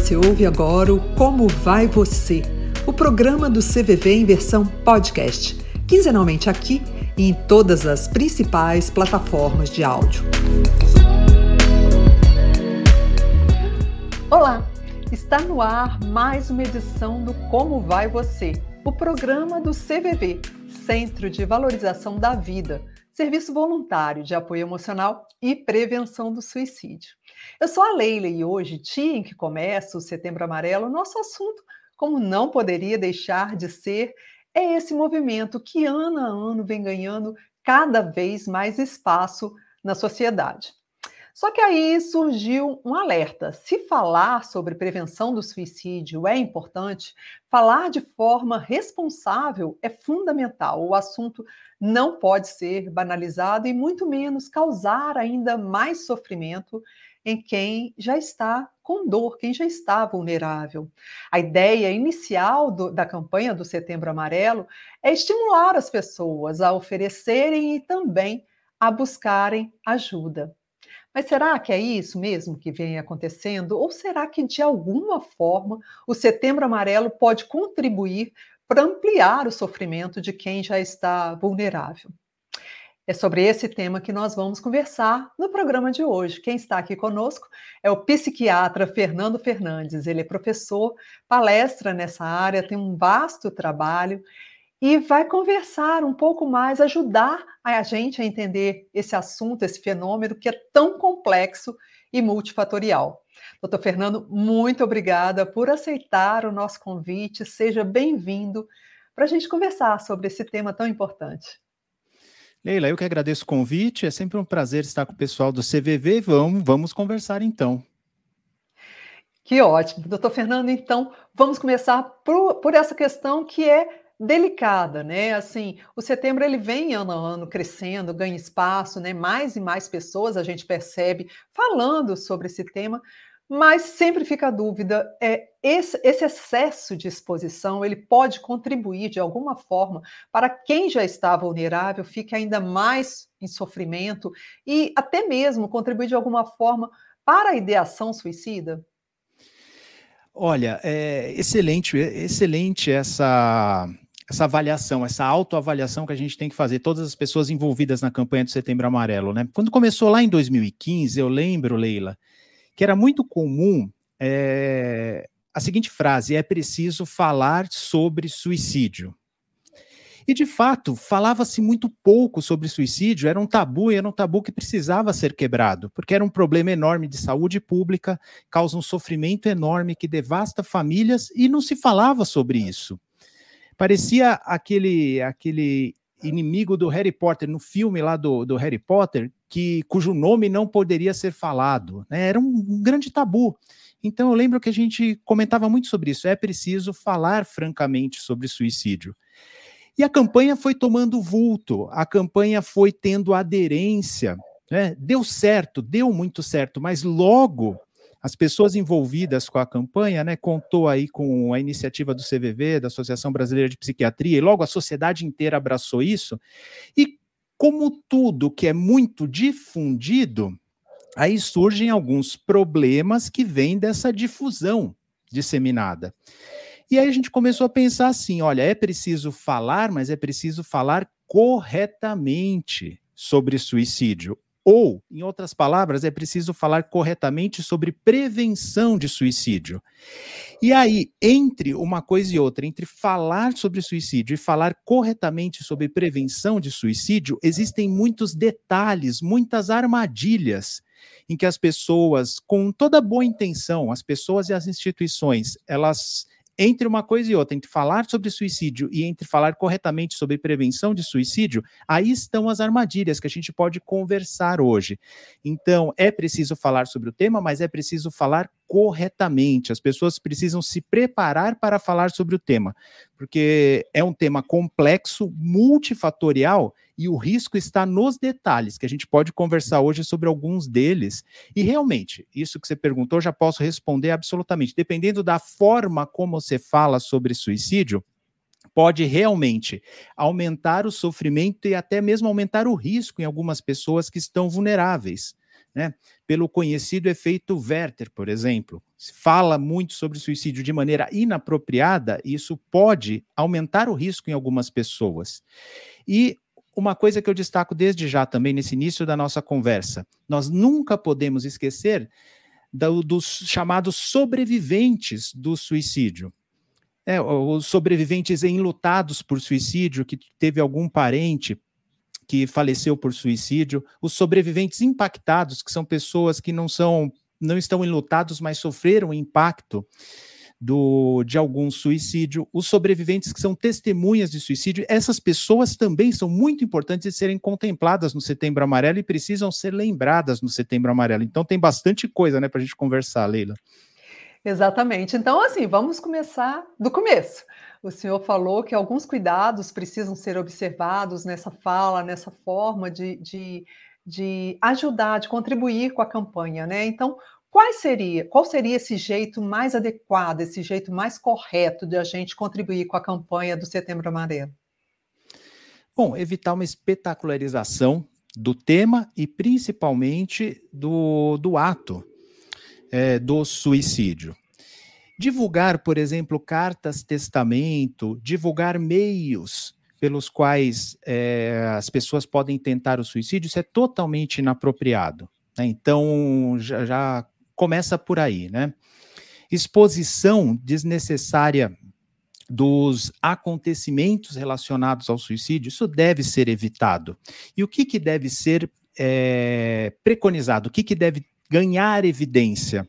Você ouve agora o Como Vai Você, o programa do CVV em versão podcast, quinzenalmente aqui e em todas as principais plataformas de áudio. Olá, está no ar mais uma edição do Como Vai Você, o programa do CVV, Centro de Valorização da Vida, serviço voluntário de apoio emocional e prevenção do suicídio. Eu sou a Leila e hoje, dia em que começa o Setembro Amarelo, nosso assunto, como não poderia deixar de ser, é esse movimento que ano a ano vem ganhando cada vez mais espaço na sociedade. Só que aí surgiu um alerta. Se falar sobre prevenção do suicídio é importante, falar de forma responsável é fundamental. O assunto não pode ser banalizado e muito menos causar ainda mais sofrimento em quem já está com dor, quem já está vulnerável. A ideia inicial do, da campanha do Setembro Amarelo é estimular as pessoas a oferecerem e também a buscarem ajuda. Mas será que é isso mesmo que vem acontecendo? Ou será que, de alguma forma, o Setembro Amarelo pode contribuir para ampliar o sofrimento de quem já está vulnerável? É sobre esse tema que nós vamos conversar no programa de hoje. Quem está aqui conosco é o psiquiatra Fernando Fernandes. Ele é professor, palestra nessa área, tem um vasto trabalho e vai conversar um pouco mais, ajudar a gente a entender esse assunto, esse fenômeno que é tão complexo e multifatorial. Doutor Fernando, muito obrigada por aceitar o nosso convite. Seja bem-vindo para a gente conversar sobre esse tema tão importante. Leila, eu que agradeço o convite. É sempre um prazer estar com o pessoal do CVV. Vamos, vamos conversar então. Que ótimo. Doutor Fernando, então, vamos começar por, por essa questão que é delicada, né? Assim, o setembro ele vem ano a ano crescendo, ganha espaço, né? Mais e mais pessoas a gente percebe falando sobre esse tema, mas sempre fica a dúvida, é, esse, esse, excesso de exposição, ele pode contribuir de alguma forma para quem já está vulnerável fique ainda mais em sofrimento e até mesmo contribuir de alguma forma para a ideação suicida? Olha, é excelente, excelente essa essa avaliação, essa autoavaliação que a gente tem que fazer, todas as pessoas envolvidas na campanha do Setembro Amarelo, né? Quando começou lá em 2015, eu lembro, Leila, que era muito comum é, a seguinte frase: é preciso falar sobre suicídio. E de fato, falava-se muito pouco sobre suicídio, era um tabu e era um tabu que precisava ser quebrado, porque era um problema enorme de saúde pública, causa um sofrimento enorme que devasta famílias e não se falava sobre isso. Parecia aquele aquele inimigo do Harry Potter, no filme lá do, do Harry Potter, que cujo nome não poderia ser falado. Né? Era um, grande tabu. Então eu lembro que a gente comentava muito sobre isso. É preciso falar francamente sobre suicídio. E a campanha foi tomando vulto, a campanha foi tendo aderência. Né? Deu certo, deu muito certo, mas logo as pessoas envolvidas com a campanha, né, contou aí com a iniciativa do CVV, da Associação Brasileira de Psiquiatria, e logo a sociedade inteira abraçou isso. E como tudo que é muito difundido, aí surgem alguns problemas que vêm dessa difusão disseminada. E aí a gente começou a pensar assim: olha, é preciso falar, mas é preciso falar corretamente sobre suicídio. Ou, em outras palavras, é preciso falar corretamente sobre prevenção de suicídio. E aí, entre uma coisa e outra, entre falar sobre suicídio e falar corretamente sobre prevenção de suicídio, existem muitos detalhes, muitas armadilhas em que as pessoas, com toda boa intenção, as pessoas e as instituições, elas entre uma coisa e outra, entre falar sobre suicídio e entre falar corretamente sobre prevenção de suicídio, aí estão as armadilhas que a gente pode conversar hoje. Então, é preciso falar sobre o tema, mas é preciso falar corretamente. As pessoas precisam se preparar para falar sobre o tema, porque é um tema complexo, multifatorial e o risco está nos detalhes, que a gente pode conversar hoje sobre alguns deles. E realmente, isso que você perguntou, já posso responder absolutamente. Dependendo da forma como você fala sobre suicídio, pode realmente aumentar o sofrimento e até mesmo aumentar o risco em algumas pessoas que estão vulneráveis. né? Pelo conhecido efeito Werther, por exemplo. Se fala muito sobre suicídio de maneira inapropriada, isso pode aumentar o risco em algumas pessoas. E uma coisa que eu destaco desde já também nesse início da nossa conversa: nós nunca podemos esquecer do, dos chamados sobreviventes do suicídio. É, os sobreviventes enlutados por suicídio, que teve algum parente que faleceu por suicídio, os sobreviventes impactados, que são pessoas que não são não estão enlutados, mas sofreram impacto do, de algum suicídio, os sobreviventes que são testemunhas de suicídio, essas pessoas também são muito importantes de serem contempladas no Setembro Amarelo e precisam ser lembradas no Setembro Amarelo. Então tem bastante coisa, né, para a gente conversar, Leila. Exatamente. Então, assim, vamos começar do começo. O senhor falou que alguns cuidados precisam ser observados nessa fala, nessa forma de, de, de ajudar, de contribuir com a campanha, né? Então, Qual seria, qual seria esse jeito mais adequado, esse jeito mais correto de a gente contribuir com a campanha do Setembro Amarelo? Bom, evitar uma espetacularização do tema e principalmente do, do ato é, do suicídio. Divulgar, por exemplo, cartas testamento, divulgar meios pelos quais é, as pessoas podem tentar o suicídio, isso é totalmente inapropriado. Né? Então, já, já começa por aí, né? Exposição desnecessária dos acontecimentos relacionados ao suicídio, isso deve ser evitado. E o que, que deve ser é, preconizado? O que, que deve ganhar evidência?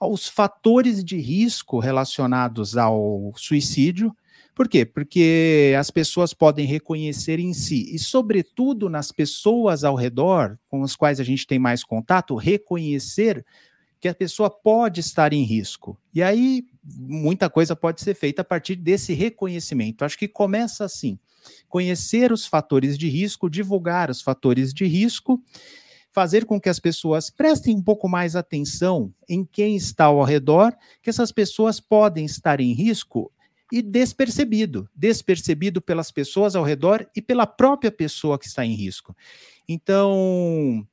Os fatores de risco relacionados ao suicídio. Por quê? Porque as pessoas podem reconhecer em si, e, sobretudo, nas pessoas ao redor com as quais a gente tem mais contato, reconhecer que a pessoa pode estar em risco. E aí muita coisa pode ser feita a partir desse reconhecimento. Acho que começa assim: conhecer os fatores de risco, divulgar os fatores de risco, fazer com que as pessoas prestem um pouco mais atenção em quem está ao redor, que essas pessoas podem estar em risco e despercebido, despercebido pelas pessoas ao redor e pela própria pessoa que está em risco. Então,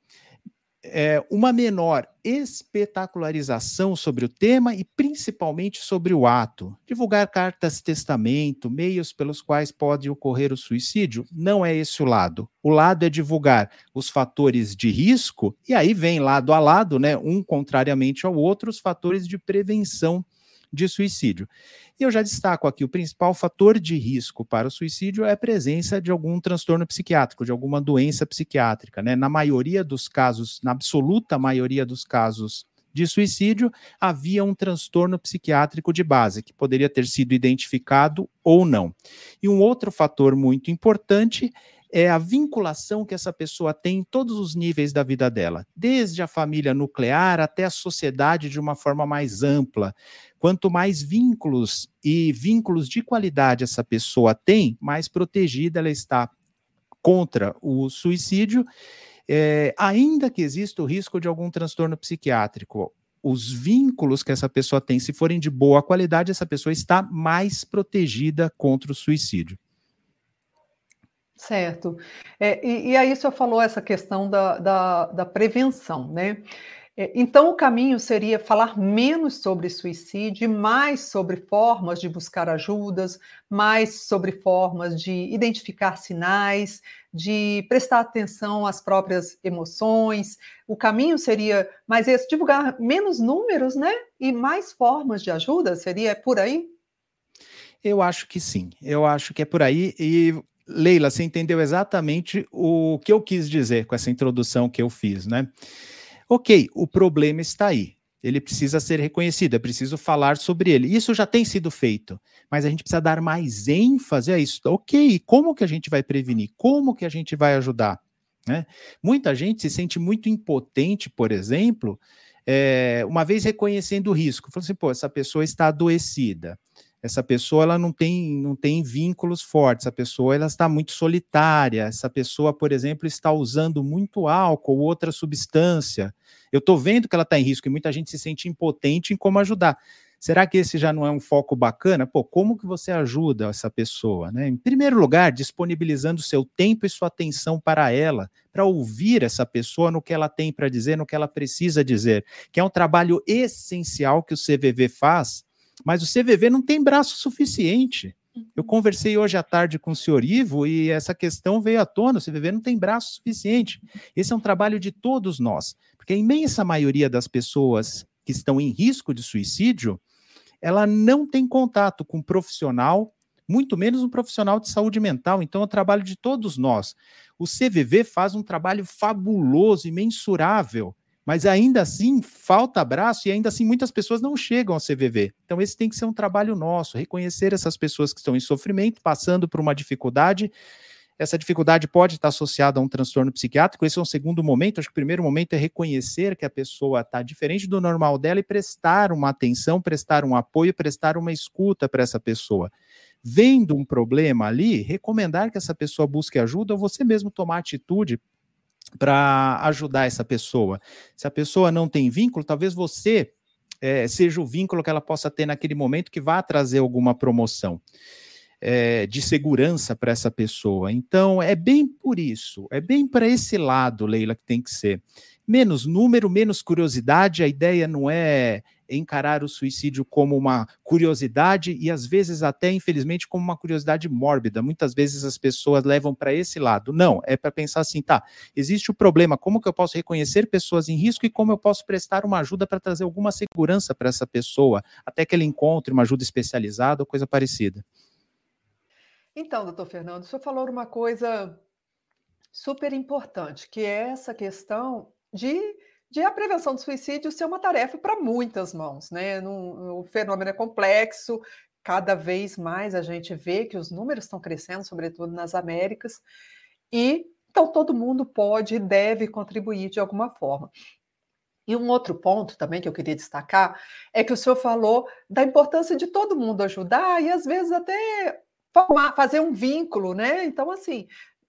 é, uma menor espetacularização sobre o tema e principalmente sobre o ato. Divulgar cartas testamento, meios pelos quais pode ocorrer o suicídio, não é esse o lado. O lado é divulgar os fatores de risco, e aí vem lado a lado, né, um contrariamente ao outro, os fatores de prevenção de suicídio. E eu já destaco aqui: o principal fator de risco para o suicídio é a presença de algum transtorno psiquiátrico, de alguma doença psiquiátrica. Né? Na maioria dos casos, na absoluta maioria dos casos de suicídio, havia um transtorno psiquiátrico de base, que poderia ter sido identificado ou não. E um outro fator muito importante é a vinculação que essa pessoa tem em todos os níveis da vida dela, desde a família nuclear até a sociedade de uma forma mais ampla. Quanto mais vínculos e vínculos de qualidade essa pessoa tem, mais protegida ela está contra o suicídio, é, ainda que exista o risco de algum transtorno psiquiátrico. Os vínculos que essa pessoa tem, se forem de boa qualidade, essa pessoa está mais protegida contra o suicídio. Certo. É, e, e, aí o senhor falou essa questão da, da, da prevenção, né? É, então, o caminho seria falar menos sobre suicídio, mais sobre formas de buscar ajudas, mais sobre formas de identificar sinais, de prestar atenção às próprias emoções. O caminho seria mais esse, divulgar menos números, né? E mais formas de ajuda? Seria por aí? Eu acho que sim. Eu acho que é por aí. E Leila, você entendeu exatamente o que eu quis dizer com essa introdução que eu fiz, né? Ok, o problema está aí. Ele precisa ser reconhecido, é preciso falar sobre ele. Isso já tem sido feito, mas a gente precisa dar mais ênfase a isso. Ok, como que a gente vai prevenir? Como que a gente vai ajudar? Né? Muita gente se sente muito impotente, por exemplo, é, uma vez reconhecendo o risco. Falou assim, pô, essa pessoa está adoecida essa pessoa ela não tem, não tem vínculos fortes, essa pessoa ela está muito solitária, essa pessoa, por exemplo, está usando muito álcool ou outra substância. Eu estou vendo que ela está em risco e muita gente se sente impotente em como ajudar. Será que esse já não é um foco bacana? Pô, como que você ajuda essa pessoa? Né? Em primeiro lugar, disponibilizando seu tempo e sua atenção para ela, para ouvir essa pessoa no que ela tem para dizer, no que ela precisa dizer, que é um trabalho essencial que o CVV faz, mas o CVV não tem braço suficiente. Eu uhum. conversei hoje à tarde com o senhor Ivo e essa questão veio à tona. O CVV não tem braço suficiente. Esse é um trabalho de todos nós, porque a imensa maioria das pessoas que estão em risco de suicídio, ela não tem contato com um profissional, muito menos um profissional de saúde mental. Então, é um trabalho de todos nós. O CVV faz um trabalho fabuloso, imensurável mas ainda assim falta abraço e ainda assim muitas pessoas não chegam ao CVV. Então esse tem que ser um trabalho nosso, reconhecer essas pessoas que estão em sofrimento, passando por uma dificuldade. Essa dificuldade pode estar associada a um transtorno psiquiátrico. Esse é um segundo momento. Acho que o primeiro momento é reconhecer que a pessoa está diferente do normal dela e prestar uma atenção, prestar um apoio, prestar uma escuta para essa pessoa. Vendo um problema ali, recomendar que essa pessoa busque ajuda ou você mesmo tomar atitude para ajudar essa pessoa. Se a pessoa não tem vínculo, talvez você é, seja o vínculo que ela possa ter naquele momento que vá trazer alguma promoção. É, de segurança para essa pessoa. Então, é bem por isso, é bem para esse lado, Leila, que tem que ser. Menos número, menos curiosidade, a ideia não é encarar o suicídio como uma curiosidade e às vezes até, infelizmente, como uma curiosidade mórbida. Muitas vezes as pessoas levam para esse lado. Não, é para pensar assim, tá, existe o problema, como que eu posso reconhecer pessoas em risco e como eu posso prestar uma ajuda para trazer alguma segurança para essa pessoa, até que ele encontre uma ajuda especializada ou coisa parecida. Então, doutor Fernando, o senhor falou uma coisa super importante, que é essa questão de de a prevenção do suicídio ser uma tarefa para muitas mãos, né? No, o fenômeno é complexo, cada vez mais a gente vê que os números estão crescendo, sobretudo nas Américas, e então todo mundo pode e deve contribuir de alguma forma. E um outro ponto também que eu queria destacar é que o senhor falou da importância de todo mundo ajudar e às vezes até formar, fazer um vínculo, né? Então, assim,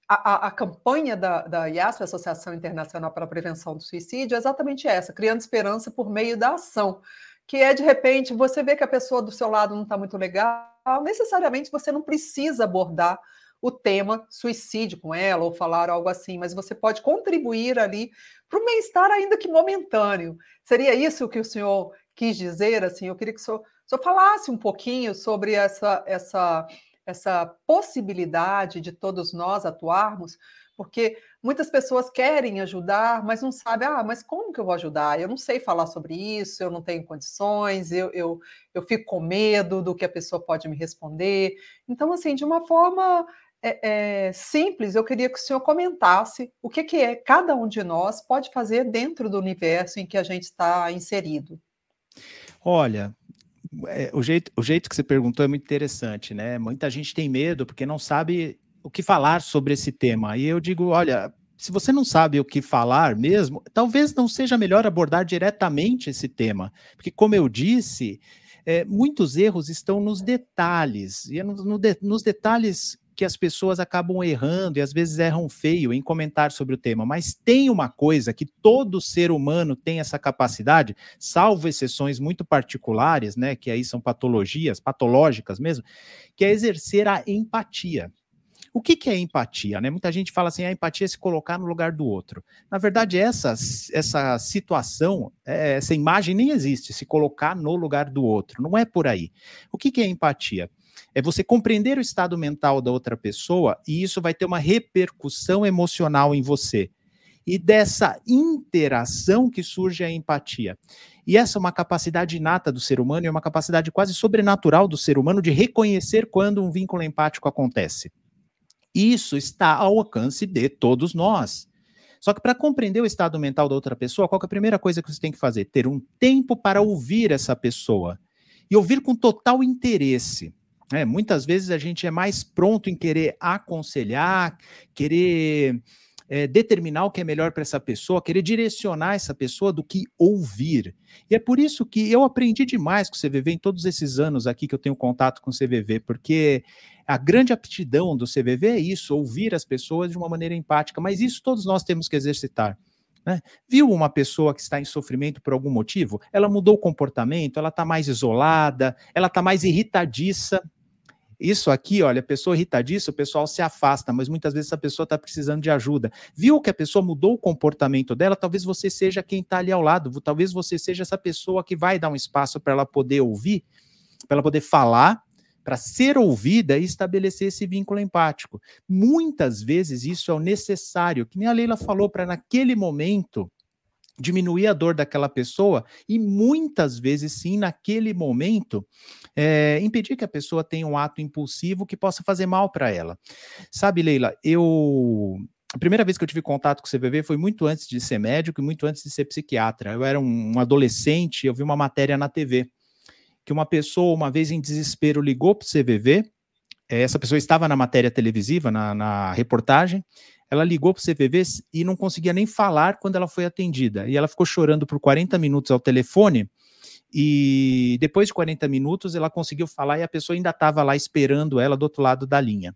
a, a, campanha da, da IASP, Associação Internacional para a Prevenção do Suicídio, é exatamente essa, criando esperança por meio da ação, que é, de repente, você vê que a pessoa do seu lado não está muito legal, necessariamente você não precisa abordar o tema suicídio com ela ou falar algo assim, mas você pode contribuir ali para o bem-estar, ainda que momentâneo. Seria isso que o senhor quis dizer? Assim, eu queria que o senhor, o senhor falasse um pouquinho sobre essa, essa essa possibilidade de todos nós atuarmos, porque muitas pessoas querem ajudar, mas não sabem, ah, mas como que eu vou ajudar? Eu não sei falar sobre isso, eu não tenho condições, eu, eu, eu fico com medo do que a pessoa pode me responder. Então, assim, de uma forma é, é, simples, eu queria que o senhor comentasse o que, que é cada um de nós pode fazer dentro do universo em que a gente está inserido. Olha, é, o, jeito, o jeito que você perguntou é muito interessante, né? Muita gente tem medo porque não sabe o que falar sobre esse tema. E eu digo, olha, se você não sabe o que falar mesmo, talvez não seja melhor abordar diretamente esse tema, porque como eu disse, é, muitos erros estão nos detalhes, e é no, no de, nos detalhes que as pessoas acabam errando e às vezes erram feio em comentar sobre o tema, mas tem uma coisa que todo ser humano tem essa capacidade, salvo exceções muito particulares, né, que aí são patologias, patológicas mesmo, que é exercer a empatia. O que, que é empatia? Né? Muita gente fala assim, a empatia é se colocar no lugar do outro. Na verdade, essa, essa situação, é, essa imagem nem existe, se colocar no lugar do outro. Não é por aí. O que, que é empatia? É você compreender o estado mental da outra pessoa e isso vai ter uma repercussão emocional em você. E dessa interação que surge a empatia. E essa é uma capacidade inata do ser humano e é uma capacidade quase sobrenatural do ser humano de reconhecer quando um vínculo empático acontece. Isso está ao alcance de todos nós. Só que para compreender o estado mental da outra pessoa, qual é a primeira coisa que você tem que fazer? Ter um tempo para ouvir essa pessoa. E ouvir com total interesse. É, muitas vezes a gente é mais pronto em querer aconselhar, querer é, determinar o que é melhor para essa pessoa, querer direcionar essa pessoa do que ouvir. E é por isso que eu aprendi demais com o CVV em todos esses anos aqui que eu tenho contato com o CVV, porque a grande aptidão do CVV é isso, ouvir as pessoas de uma maneira empática, mas isso todos nós temos que exercitar. Né? Viu uma pessoa que está em sofrimento por algum motivo? Ela mudou o comportamento, ela está mais isolada, ela está mais irritadiça. Isso aqui, olha, a pessoa irritadiça, o pessoal se afasta, mas muitas vezes a pessoa está precisando de ajuda. Viu que a pessoa mudou o comportamento dela? Talvez você seja quem está ali ao lado, talvez você seja essa pessoa que vai dar um espaço para ela poder ouvir, para ela poder falar, para ser ouvida e estabelecer esse vínculo empático. Muitas vezes isso é o necessário, que nem a Leila falou, para naquele momento diminuir a dor daquela pessoa e muitas vezes sim naquele momento é, impedir que a pessoa tenha um ato impulsivo que possa fazer mal para ela. Sabe, Leila, eu a primeira vez que eu tive contato com o CVV foi muito antes de ser médico e muito antes de ser psiquiatra. Eu era um, adolescente, eu vi uma matéria na TV que uma pessoa, uma vez em desespero, ligou para o CVV. É, essa pessoa estava na matéria televisiva, na, na reportagem. Ela ligou para o CVV e não conseguia nem falar quando ela foi atendida. E ela ficou chorando por 40 minutos ao telefone. E depois de 40 minutos, ela conseguiu falar e a pessoa ainda estava lá esperando ela do outro lado da linha.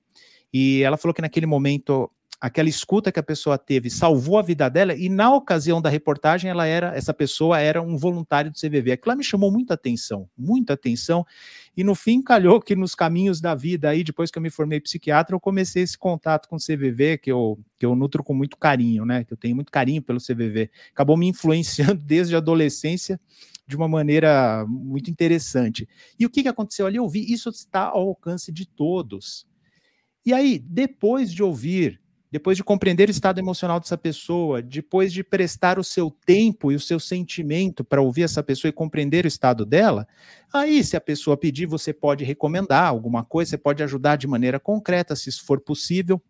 E ela falou que naquele momento aquela escuta que a pessoa teve salvou a vida dela e na ocasião da reportagem ela era essa pessoa era um voluntário do CVV. Aquilo me chamou muita atenção, muita atenção. E no fim calhou que nos caminhos da vida aí depois que eu me formei psiquiatra, eu comecei esse contato com o CVV que eu que eu nutro com muito carinho, né? Que eu tenho muito carinho pelo CVV. Acabou me influenciando desde a adolescência de uma maneira muito interessante. E o que, que aconteceu ali? Eu vi isso está ao alcance de todos. E aí, depois de ouvir depois de compreender o estado emocional dessa pessoa, depois de prestar o seu tempo e o seu sentimento para ouvir essa pessoa e compreender o estado dela, aí, se a pessoa pedir, você pode recomendar alguma coisa, você pode ajudar de maneira concreta, se isso for possível.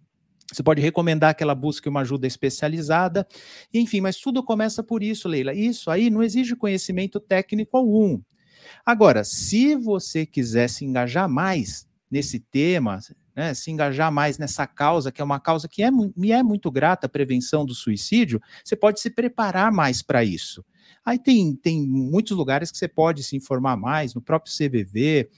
Você pode recomendar que ela busque uma ajuda especializada, enfim, mas tudo começa por isso, Leila. Isso aí não exige conhecimento técnico algum. Agora, se você quiser se engajar mais nesse tema, né, se engajar mais nessa causa, que é uma causa que é, me é muito grata, a prevenção do suicídio, você pode se preparar mais para isso. Aí tem, tem muitos lugares que você pode se informar mais, no próprio CVV,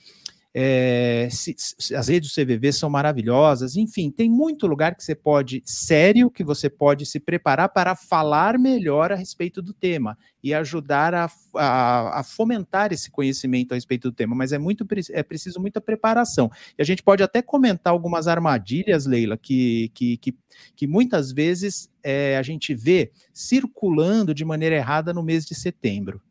é, se, se, as redes do CVV são maravilhosas, enfim, tem muito lugar que você pode, sério, que você pode se preparar para falar melhor a respeito do tema e ajudar a, a, a fomentar esse conhecimento a respeito do tema, mas é muito é preciso muita preparação. E a gente pode até comentar algumas armadilhas, Leila, que, que, que, que muitas vezes é, a gente vê circulando de maneira errada no mês de setembro.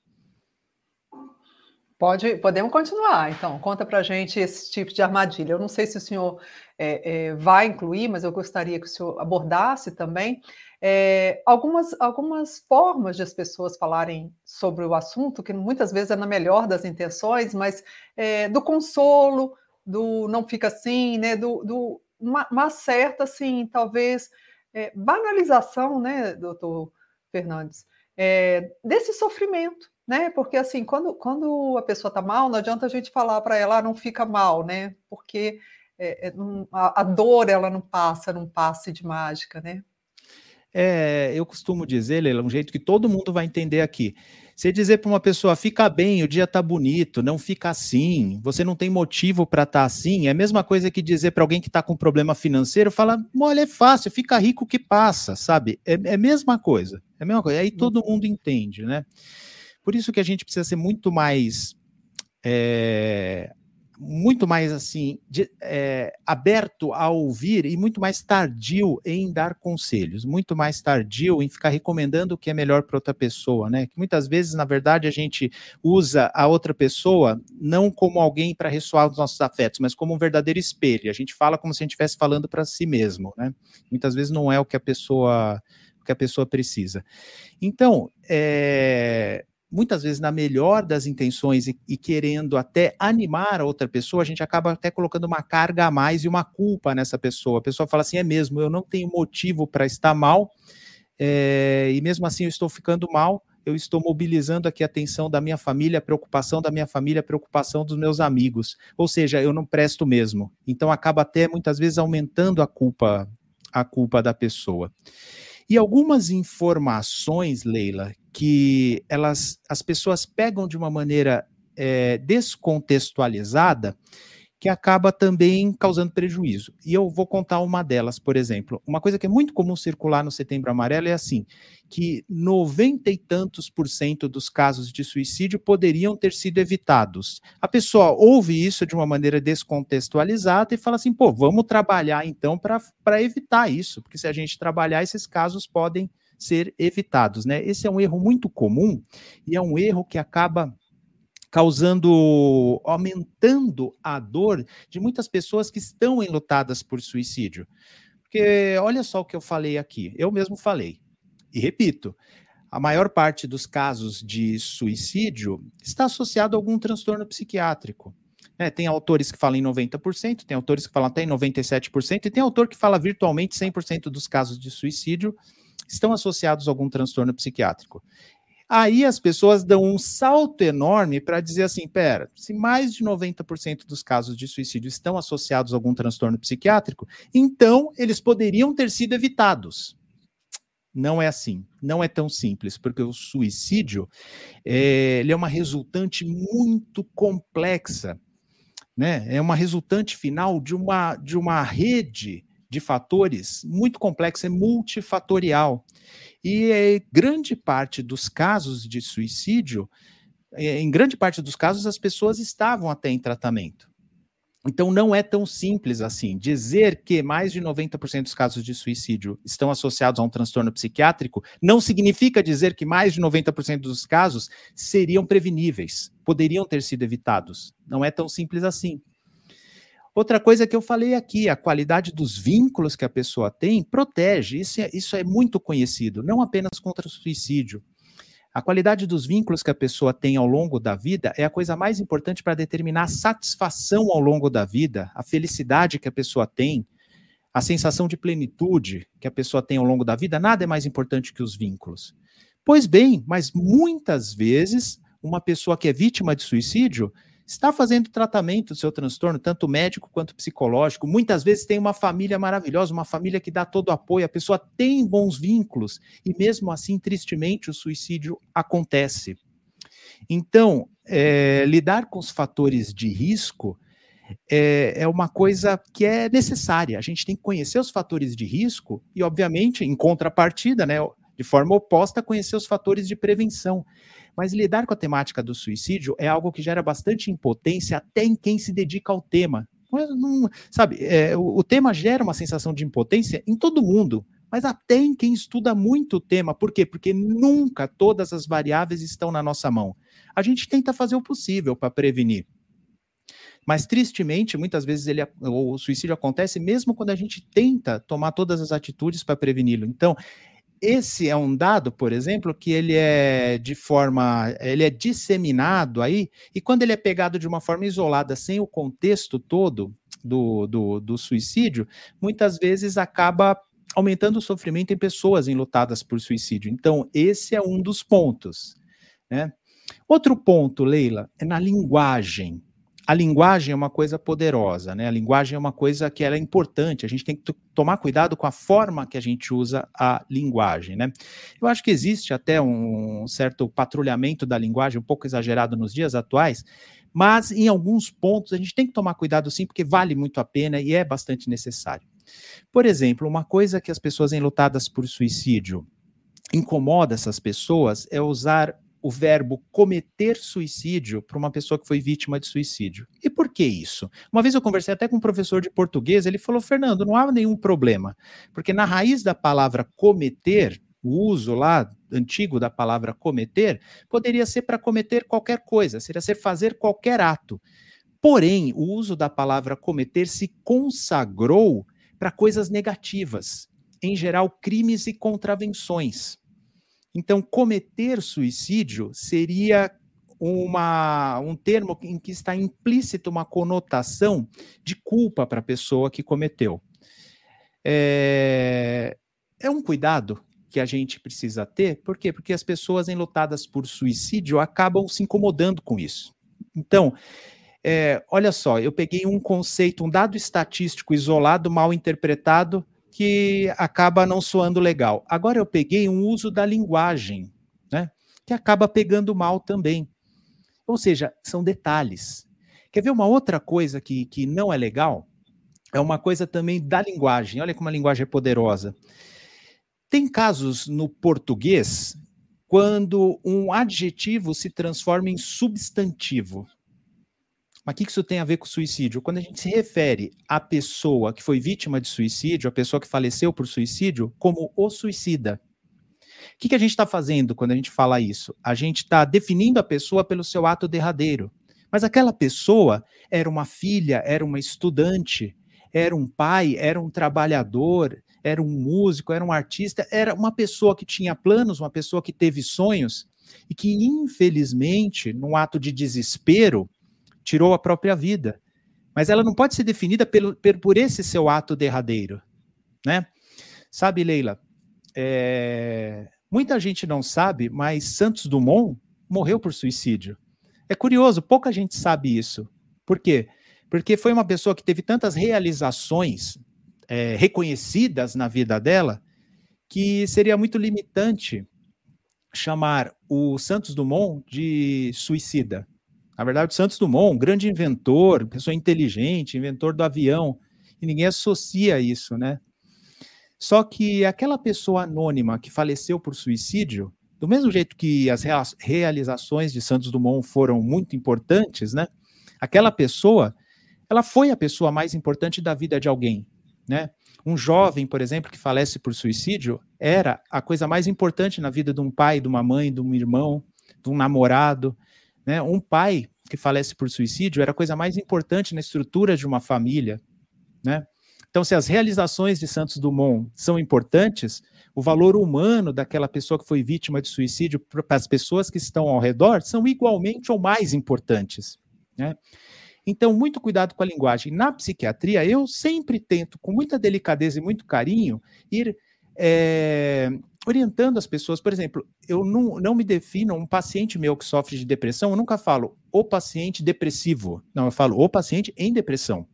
Pode, podemos continuar, então. Conta para gente esse tipo de armadilha. Eu não sei se o senhor é, é, vai incluir, mas eu gostaria que o senhor abordasse também é, algumas, algumas formas de as pessoas falarem sobre o assunto, que muitas vezes é na melhor das intenções, mas é, do consolo, do não fica assim, né? Do, do uma, uma certa, assim, talvez é, banalização, né, doutor Fernandes, é, desse sofrimento né? Porque assim, quando, quando a pessoa está mal, não adianta a gente falar para ela, ah, não fica mal, né? Porque é, é, a, a, dor ela não passa, não passe de mágica, né? É, eu costumo dizer, Leila, um jeito que todo mundo vai entender aqui. Você dizer para uma pessoa, fica bem, o dia tá bonito, não fica assim, você não tem motivo para estar tá assim, é a mesma coisa que dizer para alguém que está com problema financeiro, fala, olha, é fácil, fica rico que passa, sabe? É, é a mesma coisa, é a mesma coisa. Aí todo mundo entende, né? Por isso que a gente precisa ser muito mais é, muito mais assim de, é, aberto a ouvir e muito mais tardio em dar conselhos, muito mais tardio em ficar recomendando o que é melhor para outra pessoa, né? Que muitas vezes, na verdade, a gente usa a outra pessoa não como alguém para ressoar os nossos afetos, mas como um verdadeiro espelho. A gente fala como se a gente estivesse falando para si mesmo, né? Muitas vezes não é o que a pessoa o que a pessoa precisa. Então, é, muitas vezes na melhor das intenções e, e, querendo até animar a outra pessoa, a gente acaba até colocando uma carga a mais e uma culpa nessa pessoa. A pessoa fala assim: é mesmo, eu não tenho motivo para estar mal, é, e mesmo assim eu estou ficando mal. Eu estou mobilizando aqui a atenção da minha família, a preocupação da minha família, a preocupação dos meus amigos. Ou seja, eu não presto mesmo. Então acaba até muitas vezes aumentando a culpa, a culpa da pessoa. E algumas informações, Leila, que elas, as pessoas pegam de uma maneira é, descontextualizada, que acaba também causando prejuízo. E eu vou contar uma delas, por exemplo. Uma coisa que é muito comum circular no Setembro Amarelo é assim, que noventa e tantos por cento dos casos de suicídio poderiam ter sido evitados. A pessoa ouve isso de uma maneira descontextualizada e fala assim, pô, vamos trabalhar então para evitar isso, porque se a gente trabalhar, esses casos podem ser evitados, né? Esse é um erro muito comum e é um erro que acaba causando, aumentando a dor de muitas pessoas que estão enlutadas por suicídio. Porque olha só o que eu falei aqui, eu mesmo falei, e repito, a maior parte dos casos de suicídio está associado a algum transtorno psiquiátrico. É, tem autores que falam em 90%, tem autores que falam até em 97%, e tem autor que fala virtualmente 100% dos casos de suicídio estão associados a algum transtorno psiquiátrico. Aí as pessoas dão um salto enorme para dizer assim: pera, se mais de 90% dos casos de suicídio estão associados a algum transtorno psiquiátrico, então eles poderiam ter sido evitados. Não é assim, não é tão simples, porque o suicídio é, é uma resultante muito complexa, né? É uma resultante final de uma, de uma rede de fatores muito complexa, é multifatorial. E é, grande parte dos casos de suicídio, é, em grande parte dos casos, as pessoas estavam até em tratamento. Então, não é tão simples assim. Dizer que mais de 90% dos casos de suicídio estão associados a um transtorno psiquiátrico não significa dizer que mais de 90% dos casos seriam preveníveis, poderiam ter sido evitados. Não é tão simples assim. Outra coisa que eu falei aqui, a qualidade dos vínculos que a pessoa tem protege. Isso é, isso é muito conhecido, não apenas contra o suicídio. A qualidade dos vínculos que a pessoa tem ao longo da vida é a coisa mais importante para determinar a satisfação ao longo da vida, a felicidade que a pessoa tem, a sensação de plenitude que a pessoa tem ao longo da vida. Nada é mais importante que os vínculos. Pois bem, mas muitas vezes uma pessoa que é vítima de suicídio está fazendo tratamento do seu transtorno, tanto médico quanto psicológico. Muitas vezes tem uma família maravilhosa, uma família que dá todo o apoio, a pessoa tem bons vínculos, e mesmo assim, tristemente, o suicídio acontece. Então, é, lidar com os fatores de risco é, é, uma coisa que é necessária. A gente tem que conhecer os fatores de risco e, obviamente, em contrapartida, né, de forma oposta, conhecer os fatores de prevenção. Mas lidar com a temática do suicídio é algo que gera bastante impotência até em quem se dedica ao tema. Não, sabe, é, o, o tema gera uma sensação de impotência em todo mundo, mas até em quem estuda muito o tema. Por quê? Porque nunca todas as variáveis estão na nossa mão. A gente tenta fazer o possível para prevenir. Mas, tristemente, muitas vezes ele, o suicídio acontece mesmo quando a gente tenta tomar todas as atitudes para preveni-lo. Então, esse é um dado, por exemplo, que ele é de forma, ele é disseminado aí, e quando ele é pegado de uma forma isolada, sem o contexto todo do, do, do suicídio, muitas vezes acaba aumentando o sofrimento em pessoas enlutadas por suicídio. Então, esse é um dos pontos. Né? Outro ponto, Leila, é na linguagem a linguagem é uma coisa poderosa, né? A linguagem é uma coisa que é importante. A gente tem que tomar cuidado com a forma que a gente usa a linguagem, né? Eu acho que existe até um certo patrulhamento da linguagem, um pouco exagerado nos dias atuais, mas em alguns pontos a gente tem que tomar cuidado sim, porque vale muito a pena e é bastante necessário. Por exemplo, uma coisa que as pessoas enlutadas por suicídio incomoda essas pessoas é usar o verbo cometer suicídio para uma pessoa que foi vítima de suicídio. E por que isso? Uma vez eu conversei até com um professor de português, ele falou: Fernando, não há nenhum problema, porque na raiz da palavra cometer, o uso lá antigo da palavra cometer, poderia ser para cometer qualquer coisa, seria ser fazer qualquer ato. Porém, o uso da palavra cometer se consagrou para coisas negativas, em geral, crimes e contravenções. Então, cometer suicídio seria uma, um termo em que está implícito uma conotação de culpa para a pessoa que cometeu. É, é um cuidado que a gente precisa ter, por quê? Porque as pessoas enlutadas por suicídio acabam se incomodando com isso. Então, é, olha só, eu peguei um conceito, um dado estatístico isolado, mal interpretado, que acaba não soando legal. Agora eu peguei um uso da linguagem, né, que acaba pegando mal também. Ou seja, são detalhes Quer ver uma outra coisa que, que não é legal? É uma coisa também da linguagem. Olha como a linguagem é poderosa. Tem casos no português quando um adjetivo se transforma em substantivo. Mas o que isso tem a ver com suicídio? Quando a gente se refere à pessoa que foi vítima de suicídio, a pessoa que faleceu por suicídio, como o suicida. O que, que a gente está fazendo quando a gente fala isso? A gente está definindo a pessoa pelo seu ato derradeiro. Mas aquela pessoa era uma filha, era uma estudante, era um pai, era um trabalhador, era um músico, era um artista, era uma pessoa que tinha planos, uma pessoa que teve sonhos e que, infelizmente, num ato de desespero, tirou a própria vida. Mas ela não pode ser definida pelo, por esse seu ato derradeiro, né? Sabe, Leila, é... muita gente não sabe, mas Santos Dumont morreu por suicídio. É curioso, pouca gente sabe isso. Por quê? Porque foi uma pessoa que teve tantas realizações é, reconhecidas na vida dela que seria muito limitante chamar o Santos Dumont de suicida. Na verdade, Santos Dumont, um grande inventor, pessoa inteligente, inventor do avião, e ninguém associa isso, né? Só que aquela pessoa anônima que faleceu por suicídio, do mesmo jeito que as realizações de Santos Dumont foram muito importantes, né? Aquela pessoa, ela foi a pessoa mais importante da vida de alguém, né? Um jovem, por exemplo, que falece por suicídio, era a coisa mais importante na vida de um pai, de uma mãe, de um irmão, de um namorado, né? Um pai que falece por suicídio era a coisa mais importante na estrutura de uma família. Né? Então, se as realizações de Santos Dumont são importantes, o valor humano daquela pessoa que foi vítima de suicídio para as pessoas que estão ao redor são igualmente ou mais importantes. Né? Então, muito cuidado com a linguagem. Na psiquiatria, eu sempre tento, com muita delicadeza e muito carinho, ir é, orientando as pessoas. Por exemplo, eu não, não me defino um paciente meu que sofre de depressão, eu nunca falo o paciente depressivo. Não, eu falo o paciente em depressão.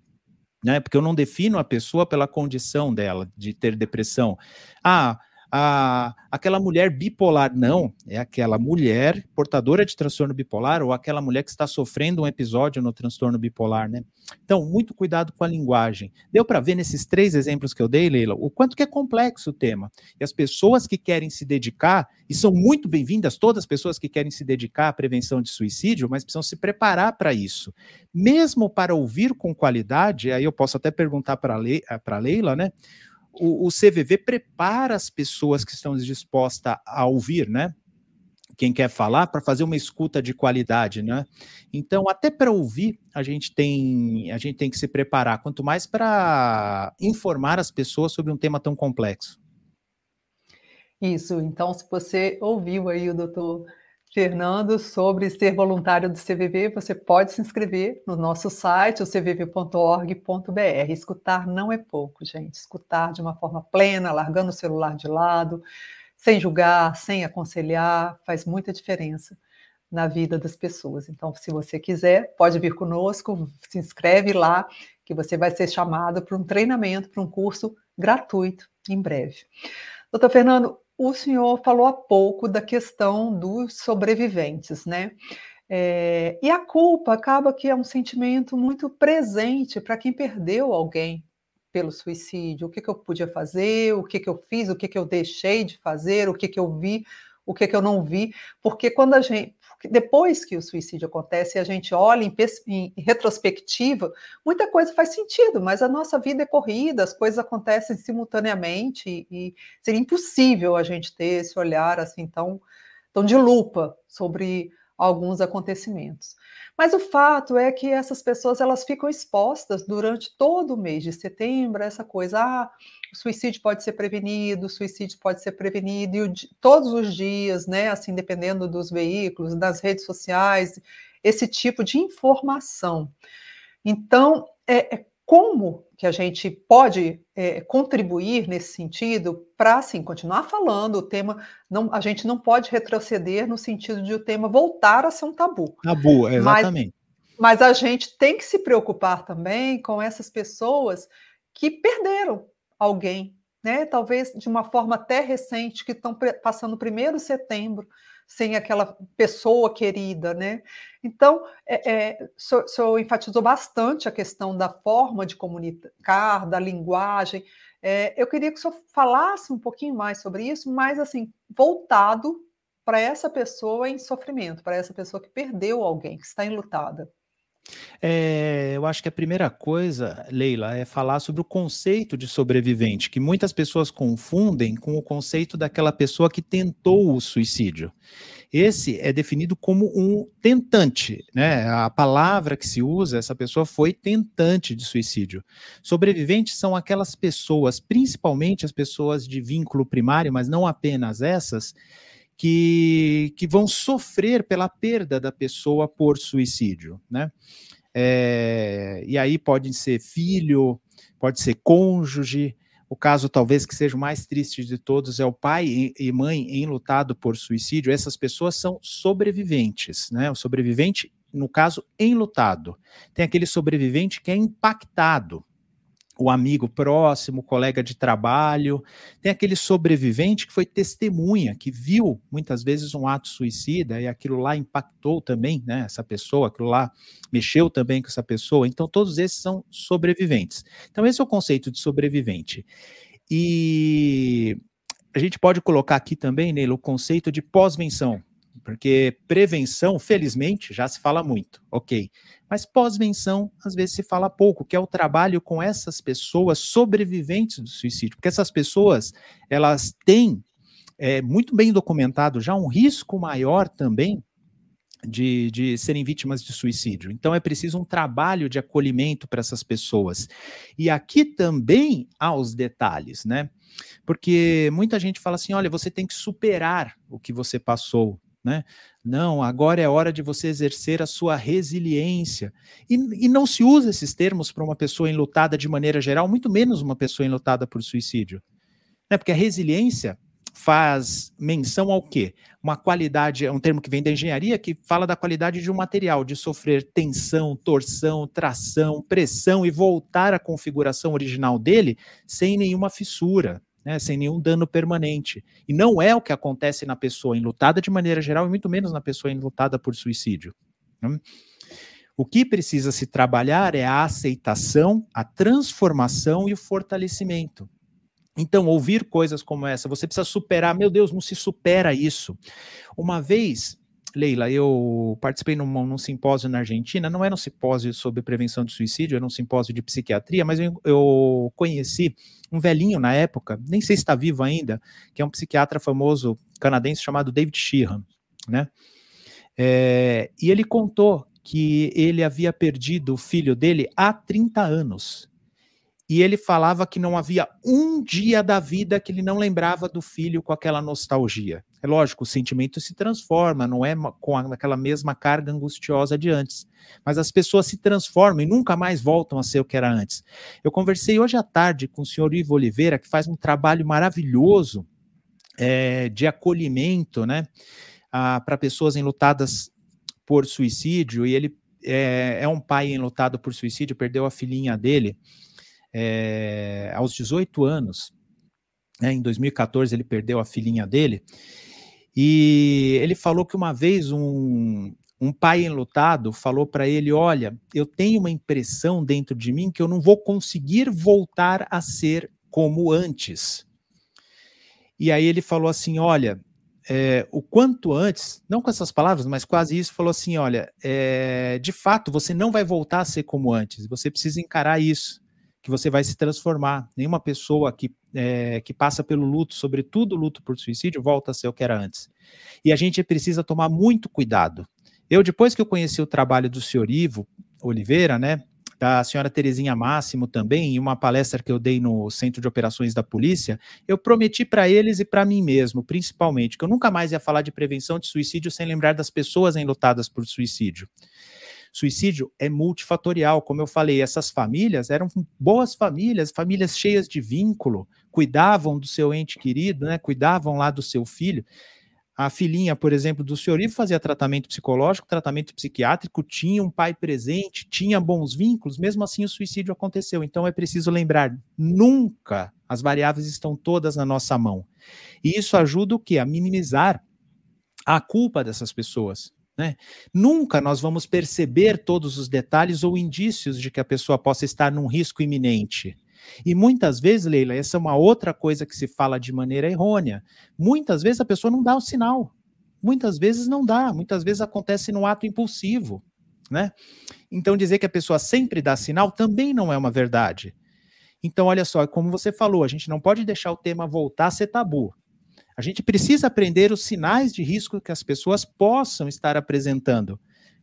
Né? Porque eu não defino a pessoa pela condição dela de ter depressão. Ah, a, aquela mulher bipolar. Não, é aquela mulher portadora de transtorno bipolar ou aquela mulher que está sofrendo um episódio no transtorno bipolar, né? Então, muito cuidado com a linguagem. Deu para ver nesses três exemplos que eu dei, Leila, o quanto que é complexo o tema. E as pessoas que querem se dedicar, e são muito bem-vindas todas as pessoas que querem se dedicar à prevenção de suicídio, mas precisam se preparar para isso. Mesmo para ouvir com qualidade, aí eu posso até perguntar para a Leila, né? O, o CVV prepara as pessoas que estão dispostas a ouvir, né? Quem quer falar para fazer uma escuta de qualidade, né? Então, até para ouvir, a gente tem a gente tem que se preparar, quanto mais para informar as pessoas sobre um tema tão complexo. Isso. Então, se você ouviu aí o doutor Fernando, sobre ser voluntário do CVV, você pode se inscrever no nosso site, o cvv.org.br. Escutar não é pouco, gente. Escutar de uma forma plena, largando o celular de lado, sem julgar, sem aconselhar, faz muita diferença na vida das pessoas. Então, se você quiser, pode vir conosco, se inscreve lá, que você vai ser chamado para um treinamento, para um curso gratuito em breve. Doutor Fernando, o senhor falou há pouco da questão dos sobreviventes, né? É, e a culpa acaba que é um sentimento muito presente para quem perdeu alguém pelo suicídio. O que, que eu podia fazer, o que, que eu fiz, o que, que eu deixei de fazer, o que, que eu vi, o que, que eu não vi. Porque quando a gente depois que o suicídio acontece e a gente olha em, em, retrospectiva, muita coisa faz sentido, mas a nossa vida é corrida, as coisas acontecem simultaneamente e, e seria impossível a gente ter esse olhar assim tão, tão de lupa sobre alguns acontecimentos. Mas o fato é que essas pessoas elas ficam expostas durante todo o mês de setembro, essa coisa, ah, o suicídio pode ser prevenido, o suicídio pode ser prevenido, e o, todos os dias, né, assim, dependendo dos veículos, das redes sociais, esse tipo de informação. Então, é, é como que a gente pode é, contribuir nesse sentido para assim continuar falando o tema não a gente não pode retroceder no sentido de o tema voltar a ser um tabu. Tabu exatamente mas, mas a gente tem que se preocupar também com essas pessoas que perderam alguém né? Talvez de uma forma até recente que estão passando o primeiro setembro sem aquela pessoa querida, né? Então, é, é, o, senhor, o senhor enfatizou bastante a questão da forma de comunicar, da linguagem. É, eu queria que o senhor falasse um pouquinho mais sobre isso, mas assim, voltado para essa pessoa em sofrimento, para essa pessoa que perdeu alguém, que está enlutada. É, eu acho que a primeira coisa, Leila, é falar sobre o conceito de sobrevivente, que muitas pessoas confundem com o conceito daquela pessoa que tentou o suicídio. Esse é definido como um tentante, né? A palavra que se usa, essa pessoa foi tentante de suicídio. Sobreviventes são aquelas pessoas, principalmente as pessoas de vínculo primário, mas não apenas essas, que, que vão sofrer pela perda da pessoa por suicídio, né? É, e aí pode ser filho, pode ser cônjuge. O caso talvez que seja o mais triste de todos é o pai e mãe enlutado por suicídio. Essas pessoas são sobreviventes, né? O sobrevivente, no caso, enlutado. Tem aquele sobrevivente que é impactado o amigo próximo, o colega de trabalho, tem aquele sobrevivente que foi testemunha, que viu muitas vezes um ato suicida e aquilo lá impactou também, né, essa pessoa, aquilo lá mexeu também com essa pessoa. Então todos esses são sobreviventes. Então esse é o conceito de sobrevivente. E a gente pode colocar aqui também, Neilo, o conceito de pós-venção, porque prevenção, felizmente, já se fala muito, ok. Mas pós-venção, às vezes se fala pouco, que é o trabalho com essas pessoas sobreviventes do suicídio, porque essas pessoas, elas têm é, muito bem documentado já um risco maior também de, de serem vítimas de suicídio. Então é preciso um trabalho de acolhimento para essas pessoas. E aqui também há os detalhes, né? Porque muita gente fala assim: olha, você tem que superar o que você passou né? Não, agora é hora de você exercer a sua resiliência. E, e não se usa esses termos para uma pessoa enlutada de maneira geral, muito menos uma pessoa enlutada por suicídio. Né? Porque a resiliência faz menção ao quê? Uma qualidade, é um termo que vem da engenharia, que fala da qualidade de um material, de sofrer tensão, torção, tração, pressão e voltar à configuração original dele sem nenhuma fissura, né, sem nenhum dano permanente. E não é o que acontece na pessoa enlutada de maneira geral, e muito menos na pessoa enlutada por suicídio. Né? O que precisa se trabalhar é a aceitação, a transformação e o fortalecimento. Então, ouvir coisas como essa, você precisa superar, meu Deus, não se supera isso. Uma vez Leila, eu participei num, num, simpósio na Argentina, não era um simpósio sobre prevenção de suicídio, era um simpósio de psiquiatria, mas eu, eu conheci um velhinho na época, nem sei se está vivo ainda, que é um psiquiatra famoso canadense chamado David Sheehan, né? É, e ele contou que ele havia perdido o filho dele há 30 anos e ele falava que não havia um dia da vida que ele não lembrava do filho com aquela nostalgia. É lógico, o sentimento se transforma, não é com aquela mesma carga angustiosa de antes. Mas as pessoas se transformam e nunca mais voltam a ser o que era antes. Eu conversei hoje à tarde com o senhor Ivo Oliveira, que faz um trabalho maravilhoso é, de acolhimento, né, para pessoas enlutadas por suicídio, e ele é, é um pai enlutado por suicídio, perdeu a filhinha dele, é, aos 18 anos. Né, em 2014 ele perdeu a filhinha dele. E ele falou que uma vez um, um pai enlutado falou para ele: Olha, eu tenho uma impressão dentro de mim que eu não vou conseguir voltar a ser como antes. E aí ele falou assim: Olha, é, o quanto antes, não com essas palavras, mas quase isso, falou assim: Olha, é, de fato você não vai voltar a ser como antes, você precisa encarar isso que você vai se transformar. Nenhuma pessoa que, é, que passa pelo luto, sobretudo luto por suicídio, volta a ser o que era antes. E a gente precisa tomar muito cuidado. Eu, depois que eu conheci o trabalho do senhor Ivo Oliveira, né, da senhora Terezinha Máximo também, em uma palestra que eu dei no Centro de Operações da Polícia, eu prometi para eles e para mim mesmo, principalmente, que eu nunca mais ia falar de prevenção de suicídio sem lembrar das pessoas enlutadas por suicídio. Suicídio é multifatorial, como eu falei, essas famílias eram boas famílias, famílias cheias de vínculo, cuidavam do seu ente querido, né? Cuidavam lá do seu filho. A filhinha, por exemplo, do senhor Ivo fazia tratamento psicológico, tratamento psiquiátrico, tinha um pai presente, tinha bons vínculos, mesmo assim o suicídio aconteceu. Então é preciso lembrar, nunca as variáveis estão todas na nossa mão. E isso ajuda o quê? A minimizar a culpa dessas pessoas. Né? Nunca nós vamos perceber todos os detalhes ou indícios de que a pessoa possa estar num risco iminente. E muitas vezes, Leila, essa é uma outra coisa que se fala de maneira errônea. Muitas vezes a pessoa não dá o sinal. Muitas vezes não dá. Muitas vezes acontece no ato impulsivo. Né? Então, dizer que a pessoa sempre dá sinal também não é uma verdade. Então, olha só, como você falou, a gente não pode deixar o tema voltar a ser tabu. A gente precisa aprender os sinais de risco que as pessoas possam estar apresentando,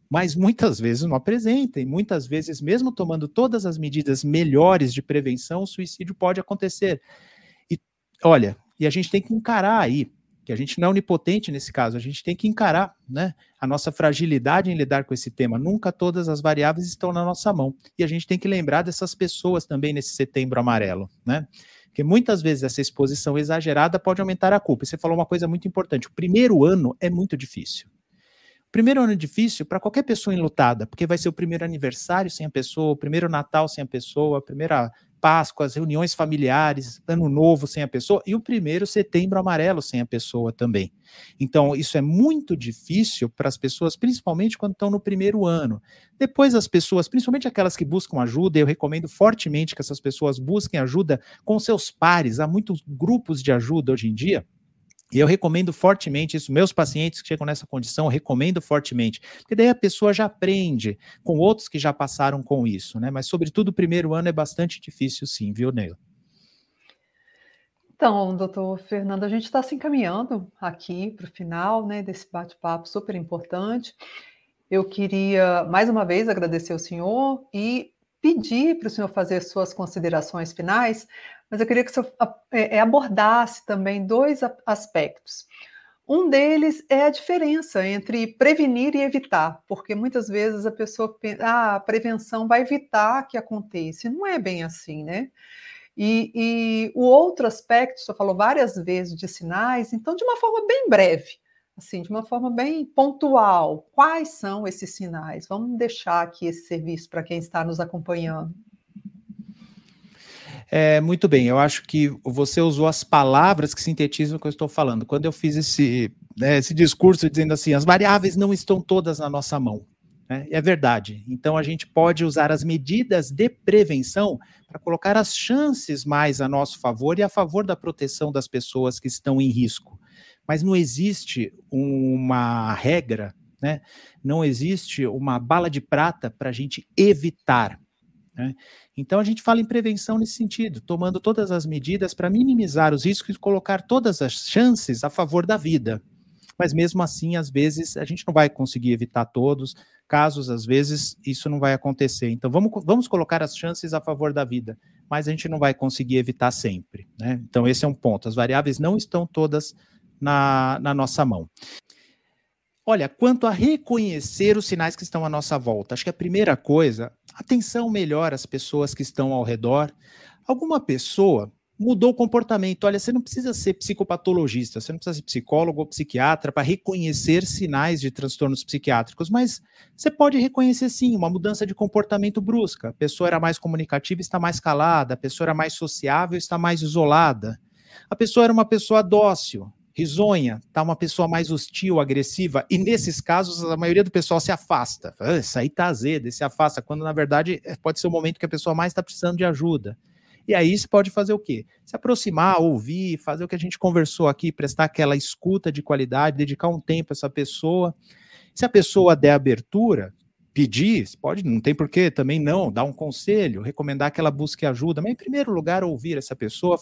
mas muitas vezes não apresentem. Muitas vezes, mesmo tomando todas as medidas melhores de prevenção, o suicídio pode acontecer. E olha, e a gente tem que encarar aí que a gente não é onipotente nesse caso, a gente tem que encarar né, a nossa fragilidade em lidar com esse tema. Nunca todas as variáveis estão na nossa mão. E a gente tem que lembrar dessas pessoas também nesse setembro amarelo, né? Porque muitas vezes essa exposição exagerada pode aumentar a culpa. E você falou uma coisa muito importante: o primeiro ano é muito difícil. O primeiro ano é difícil para qualquer pessoa enlutada, porque vai ser o primeiro aniversário sem a pessoa, o primeiro Natal sem a pessoa, a primeira Páscoa, as reuniões familiares, Ano Novo sem a pessoa, e o primeiro Setembro Amarelo sem a pessoa também. Então, isso é muito difícil para as pessoas, principalmente quando estão no primeiro ano. Depois, as pessoas, principalmente aquelas que buscam ajuda, eu recomendo fortemente que essas pessoas busquem ajuda com seus pares. Há muitos grupos de ajuda hoje em dia e eu recomendo fortemente isso. Meus pacientes que chegam nessa condição, eu recomendo fortemente. Porque daí a pessoa já aprende com outros que já passaram com isso, né? Mas, sobretudo, o primeiro ano é bastante difícil, sim, viu, Neila? Então, doutor Fernando, a gente está se encaminhando aqui para o final né, desse bate-papo super importante. Eu queria, mais uma vez, agradecer ao senhor e pedir para o senhor fazer suas considerações finais, mas eu queria que senhor é, é, abordasse também dois aspectos. Um deles é a diferença entre prevenir e evitar, porque muitas vezes a pessoa pensa, ah, a prevenção vai evitar que aconteça, e não é bem assim, né? E, e o outro aspecto, senhor falou várias vezes de sinais, então, de uma forma bem breve, assim, de uma forma bem pontual, quais são esses sinais? Vamos deixar aqui esse serviço para quem está nos acompanhando. É, muito bem, eu acho que você usou as palavras que sintetizam o que eu estou falando. Quando eu fiz esse, né, esse discurso dizendo assim, as variáveis não estão todas na nossa mão. Né? É verdade. Então a gente pode usar as medidas de prevenção para colocar as chances mais a nosso favor e a favor da proteção das pessoas que estão em risco. Mas não existe uma regra, né? não existe uma bala de prata para a gente evitar né? Então, a gente fala em prevenção nesse sentido, tomando todas as medidas para minimizar os riscos e colocar todas as chances a favor da vida. Mas mesmo assim, às vezes, a gente não vai conseguir evitar todos, casos, às vezes, isso não vai acontecer. Então, vamos, vamos colocar as chances a favor da vida, mas a gente não vai conseguir evitar sempre. Né? Então, esse é um ponto. As variáveis não estão todas na, na nossa mão. Olha, quanto a reconhecer os sinais que estão à nossa volta, acho que a primeira coisa, atenção melhor às pessoas que estão ao redor. Alguma pessoa mudou o comportamento. Olha, você não precisa ser psicopatologista, você não precisa ser psicólogo ou psiquiatra para reconhecer sinais de transtornos psiquiátricos, mas você pode reconhecer sim uma mudança de comportamento brusca. A pessoa era mais comunicativa, está mais calada, a pessoa era mais sociável, está mais isolada. A pessoa era uma pessoa dócil, risonha, tá uma pessoa mais hostil, agressiva, e nesses casos a maioria do pessoal se afasta. Ah, isso aí tá azedo, se afasta, quando na verdade é, pode ser o momento que a pessoa mais está precisando de ajuda. E aí você pode fazer o quê? Se aproximar, ouvir, fazer o que a gente conversou aqui, prestar aquela escuta de qualidade, dedicar um tempo a essa pessoa. Se a pessoa der abertura, pedir, pode, não tem porquê também não, dar um conselho, recomendar que ela busque ajuda, mas em primeiro lugar ouvir essa pessoa,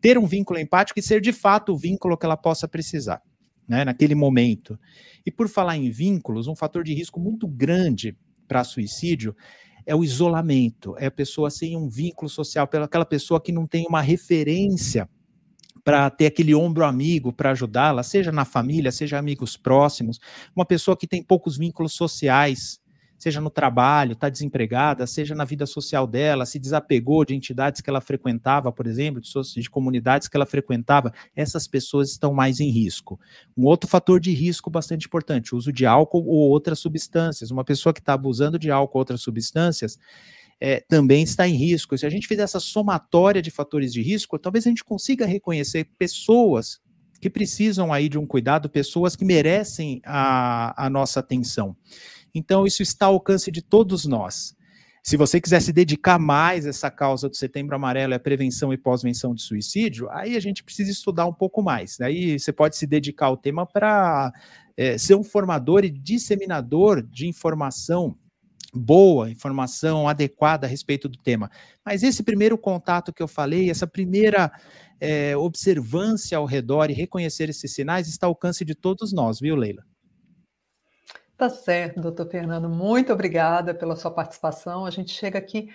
ter um vínculo empático e ser de fato o vínculo que ela possa precisar, né, naquele momento. E por falar em vínculos, um fator de risco muito grande para suicídio é o isolamento, é a pessoa sem um vínculo social, aquela pessoa que não tem uma referência para ter aquele ombro amigo para ajudá-la, seja na família, seja amigos próximos, uma pessoa que tem poucos vínculos sociais, seja no trabalho, está desempregada, seja na vida social dela, se desapegou de entidades que ela frequentava, por exemplo, de, de comunidades que ela frequentava, essas pessoas estão mais em risco. Um outro fator de risco bastante importante, o uso de álcool ou outras substâncias. Uma pessoa que está abusando de álcool ou outras substâncias, é, também está em risco. Se a gente fizer essa somatória de fatores de risco, talvez a gente consiga reconhecer pessoas que precisam aí de um cuidado, pessoas que merecem a, a nossa atenção. Então, isso está ao alcance de todos nós. Se você quiser se dedicar mais a essa causa do Setembro Amarelo, a prevenção e pós-venção de suicídio, aí a gente precisa estudar um pouco mais. Aí você pode se dedicar ao tema para é, ser um formador e disseminador de informação boa, informação adequada a respeito do tema. Mas esse primeiro contato que eu falei, essa primeira é, observância ao redor e reconhecer esses sinais está ao alcance de todos nós, viu, Leila? Tá certo, doutor Fernando. Muito obrigada pela sua participação. A gente chega aqui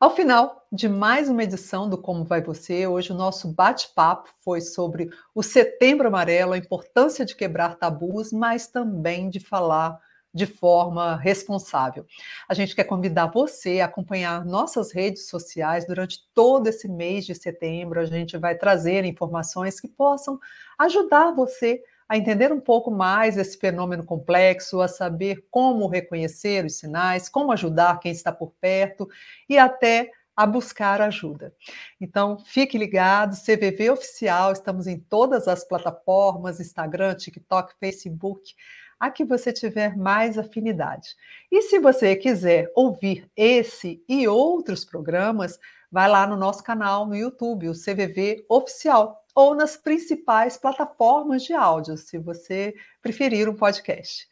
ao final de mais uma edição do Como Vai Você. Hoje o nosso bate-papo foi sobre o Setembro Amarelo, a importância de quebrar tabus, mas também de falar de forma responsável. A gente quer convidar você a acompanhar nossas redes sociais durante todo esse mês de setembro. A gente vai trazer informações que possam ajudar você a entender um pouco mais esse fenômeno complexo, a saber como reconhecer os sinais, como ajudar quem está por perto e até a buscar ajuda. Então, fique ligado, CVV Oficial, estamos em todas as plataformas, Instagram, TikTok, Facebook, a que você tiver mais afinidade. E se você quiser ouvir esse e outros programas, vai lá no nosso canal no YouTube, o CVV Oficial ou nas principais plataformas de áudio, se você preferir um podcast.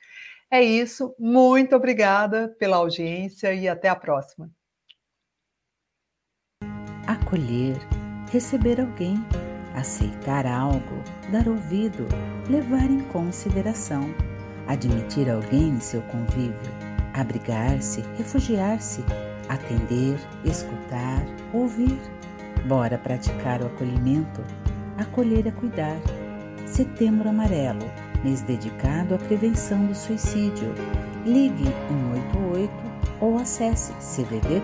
É isso, muito obrigada pela audiência e até a próxima. Acolher, receber alguém, aceitar algo, dar ouvido, levar em consideração, admitir alguém em seu convívio, abrigar-se, refugiar-se, atender, escutar, ouvir. Bora praticar o acolhimento? Acolher é cuidar. Setembro Amarelo, mês dedicado à prevenção do suicídio. Ligue 188 ou acesse cvv.org.br.